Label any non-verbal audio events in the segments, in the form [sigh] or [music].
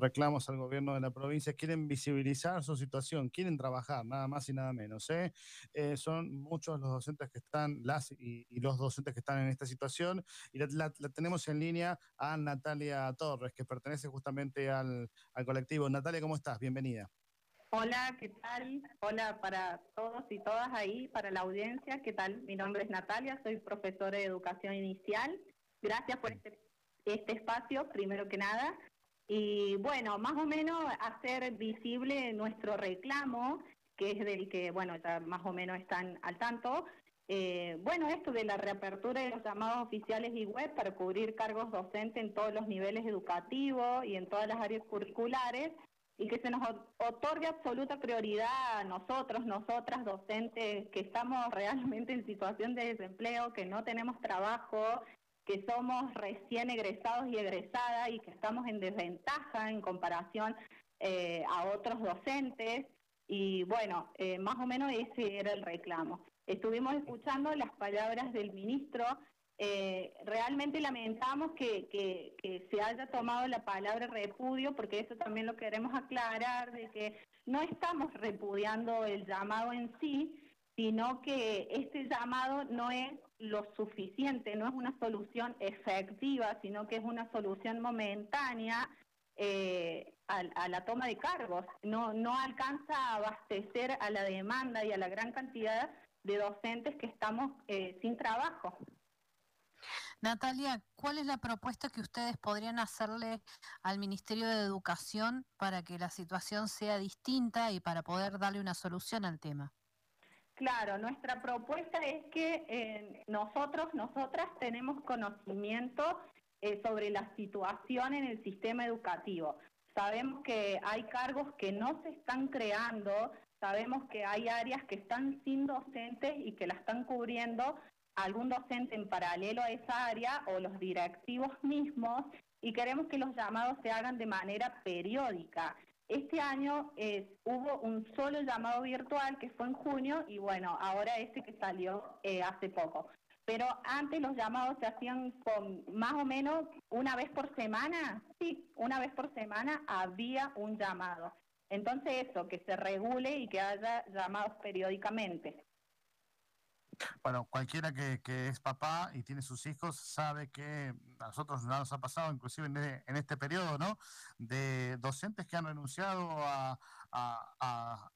reclamos al gobierno de la provincia, quieren visibilizar su situación, quieren trabajar, nada más y nada menos. ¿eh? Eh, son muchos los docentes que están, las y, los docentes que están en esta situación, y la, tenemos en línea a Natalia Torres, que pertenece justamente al, al colectivo. Natalia, ¿cómo estás? Bienvenida. Hola, ¿qué tal? Hola para todos y todas ahí, para la audiencia, ¿qué tal? Mi nombre es Natalia, soy profesora de educación inicial. Gracias por este, este espacio, primero que nada. Y bueno, más o menos hacer visible nuestro reclamo, que es del que, bueno, ya más o menos están al tanto. Eh, bueno, esto de la reapertura de los llamados oficiales y web para cubrir cargos docentes en todos los niveles educativos y en todas las áreas curriculares y que se nos otorgue absoluta prioridad a nosotros, nosotras docentes que estamos realmente en situación de desempleo, que no tenemos trabajo, que somos recién egresados y egresadas y que estamos en desventaja en comparación eh, a otros docentes. Y bueno, eh, más o menos ese era el reclamo. Estuvimos escuchando las palabras del ministro eh, realmente lamentamos que, que, se haya tomado la palabra repudio, porque eso también lo queremos aclarar, de que no estamos repudiando el llamado en sí, sino que este llamado no es lo suficiente, no es una solución efectiva, sino que es una solución momentánea eh, a, la toma de cargos. No, no alcanza a abastecer a la demanda y a la gran cantidad de docentes que estamos eh, sin trabajo. Natalia, ¿cuál es la propuesta que ustedes podrían hacerle al Ministerio de Educación para que la situación sea distinta y para poder darle una solución al tema? Claro, nuestra propuesta es que eh, nosotros, nosotras tenemos conocimiento eh, sobre la situación en el sistema educativo. Sabemos que hay cargos que no se están creando, sabemos que hay áreas que están sin docentes y que la están cubriendo algún docente en paralelo a esa área o los directivos mismos y queremos que los llamados se hagan de manera periódica. Este año hubo un solo llamado virtual que fue en junio y bueno, ahora este que salió eh, hace poco. Pero antes los llamados se hacían más o menos una vez por semana. Sí, una vez por semana había un llamado. Entonces eso, que se regule y que haya llamados periódicamente. Bueno, cualquiera que, es papá y tiene sus hijos sabe que a nosotros nos ha pasado, inclusive en, este periodo, ¿no? De docentes que han renunciado a,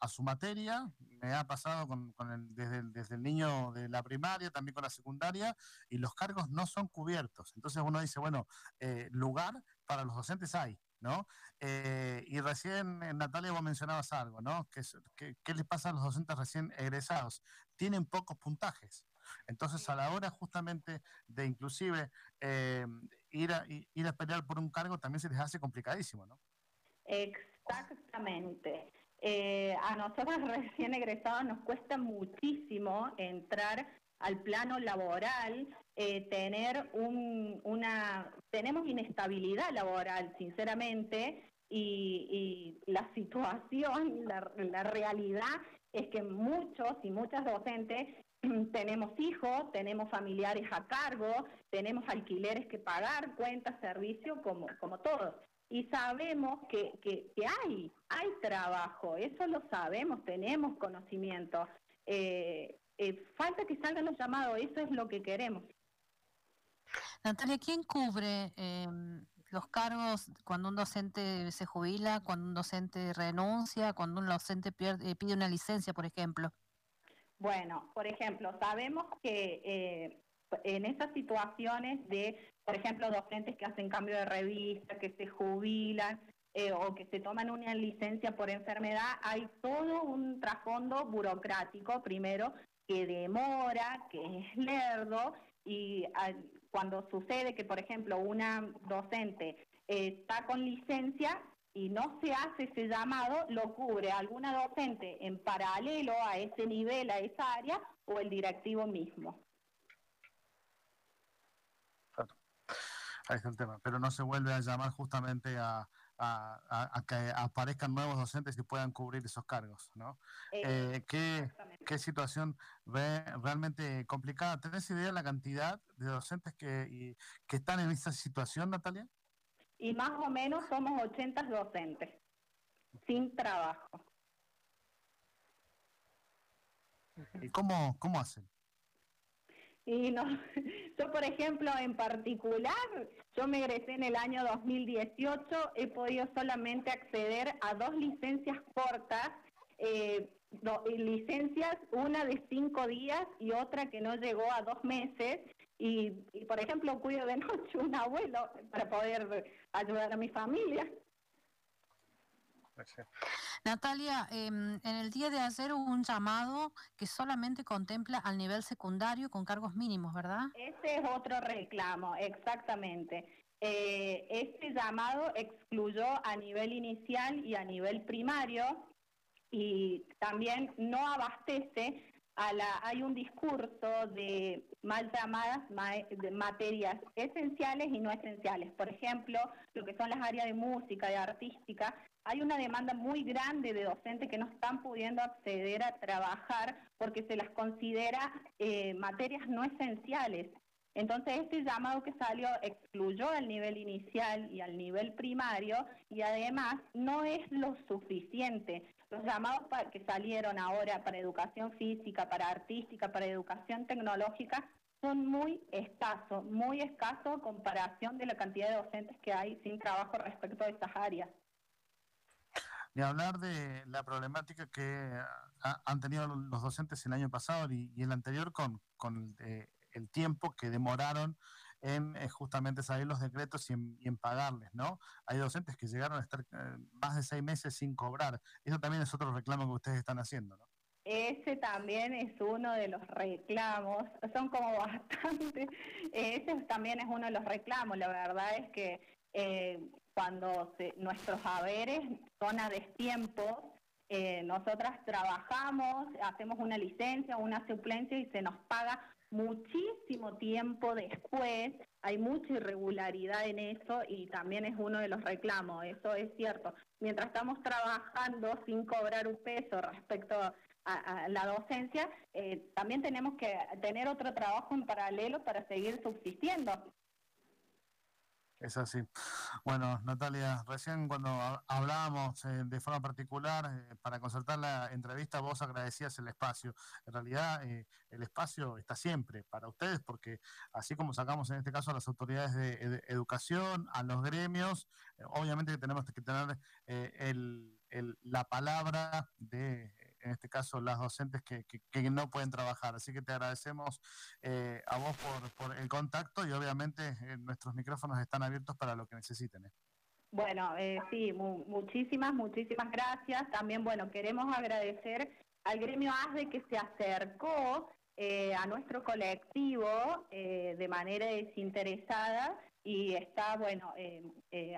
su materia. Me ha pasado con, desde, el, desde el niño de la primaria, también con la secundaria, y los cargos no son cubiertos. Entonces uno dice, bueno, eh, lugar para los docentes hay. ¿No? Eh, y recién, eh, Natalia, vos mencionabas algo, ¿no? ¿Qué, qué, les pasa a los docentes recién egresados? Tienen pocos puntajes. Entonces, a la hora justamente de inclusive eh, ir, a, ir a pelear por un cargo, también se les hace complicadísimo, ¿no? Exactamente. a nosotros [laughs] recién egresados nos cuesta muchísimo entrar al plano laboral, eh, tener un, una, tenemos inestabilidad laboral, sinceramente, y, la situación, la, la realidad es que muchos y muchas docentes [clears throat] tenemos hijos, tenemos familiares a cargo, tenemos alquileres que pagar, cuentas, servicios, como, como todos. Y sabemos que, que, que hay, hay trabajo, eso lo sabemos, tenemos conocimiento. Eh, eh, falta que salgan los llamados, eso es lo que queremos. Natalia, ¿quién cubre em, los cargos cuando un docente se jubila, cuando un docente renuncia, cuando un docente eh, pide una licencia, por ejemplo? Bueno, por ejemplo, sabemos que eh, en esas situaciones de, por ejemplo, docentes que hacen cambio de revista, que se jubilan, o que se toman una licencia por enfermedad, hay todo un trasfondo burocrático, primero, que demora, que es lerdo, y cuando sucede que, por ejemplo, una docente está con licencia y no se hace ese llamado, lo cubre alguna docente en paralelo a ese nivel, a esa área, o el directivo mismo. Ahí está el tema, pero no se vuelve a llamar justamente a, a, que aparezcan nuevos docentes y puedan cubrir esos cargos, ¿no? Eh, ¿qué, ¿qué, situación ve realmente complicada? ¿Tenés idea de la cantidad de docentes que, que están en esta situación, Natalia? y más o menos somos 80 docentes sin trabajo. ¿Y cómo, cómo hacen? Y no, [laughs] yo, por ejemplo, en particular, yo me egresé en el año 2018, he podido solamente acceder a dos licencias cortas, eh, licencias, una de cinco días y otra que no llegó a dos meses. Y, y, por ejemplo, cuido de [laughs] noche un abuelo para poder ayudar a mi familia. Natalia, em, en el día de ayer hubo un llamado que solamente contempla al nivel secundario con cargos mínimos, ¿verdad? Ese es otro reclamo, exactamente. Eh, este llamado excluyó a nivel inicial y a nivel primario y también no abastece a la, hay un discurso de mal llamadas de materias esenciales y no esenciales. Por ejemplo, lo que son las áreas de música, de artística, hay una demanda muy grande de docentes que no están pudiendo acceder a trabajar porque se las considera eh, materias no esenciales. Entonces, este llamado que salió excluyó al nivel inicial y al nivel primario y además no es lo suficiente. Los llamados que salieron ahora para educación física, para artística, para educación tecnológica son muy escasos, muy escasos en comparación de la cantidad de docentes que hay sin trabajo respecto a estas áreas. Ni hablar de la problemática que han tenido los docentes el año pasado y, el anterior con, con eh, el tiempo que demoraron en eh, justamente salir los decretos y en, pagarles, ¿no? Hay docentes que llegaron a estar eh, más de seis meses sin cobrar. Eso también es otro reclamo que ustedes están haciendo, ¿no? Ese también es uno de los reclamos, son como [laughs] bastante, ese también es uno de los reclamos, la verdad es que cuando nuestros haberes son a destiempo, eh, nosotras trabajamos, hacemos una licencia, una suplencia y se nos paga muchísimo tiempo después. Hay mucha irregularidad en eso y también es uno de los reclamos, eso es cierto. Mientras estamos trabajando sin cobrar un peso respecto a, la docencia, eh, también tenemos que tener otro trabajo en paralelo para seguir subsistiendo. Es así. Bueno, Natalia, recién cuando hablábamos eh, de forma particular eh, para concertar la entrevista, vos agradecías el espacio. En realidad, eh, el espacio está siempre para ustedes, porque así como sacamos en este caso a las autoridades de, educación, a los gremios, obviamente que tenemos que tener la palabra de en este caso las docentes que, que, no pueden trabajar. Así que te agradecemos eh, a vos por, por, el contacto y obviamente eh, nuestros micrófonos están abiertos para lo que necesiten. ¿eh? Bueno, sí, muchísimas, muchísimas gracias. También, bueno, queremos agradecer al gremio ASDE que se acercó a nuestro colectivo de manera desinteresada y está, bueno,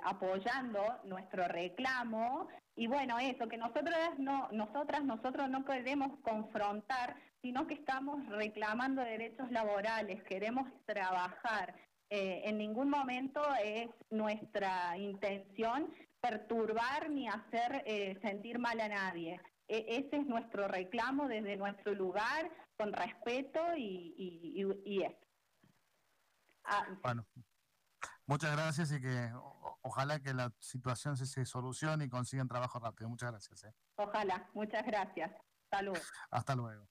apoyando nuestro reclamo y bueno, eso, que nosotros no, nosotras, nosotros no queremos confrontar, sino que estamos reclamando derechos laborales, queremos trabajar. Eh, en ningún momento es nuestra intención perturbar ni hacer eh, sentir mal a nadie. E, ese es nuestro reclamo desde nuestro lugar, con respeto y, y, eso. Ah, bueno, muchas gracias y que ojalá que la situación se, solucione y consigan trabajo rápido. Muchas gracias. ¿eh? Ojalá, muchas gracias. Hasta luego. Hasta luego.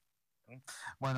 Bueno.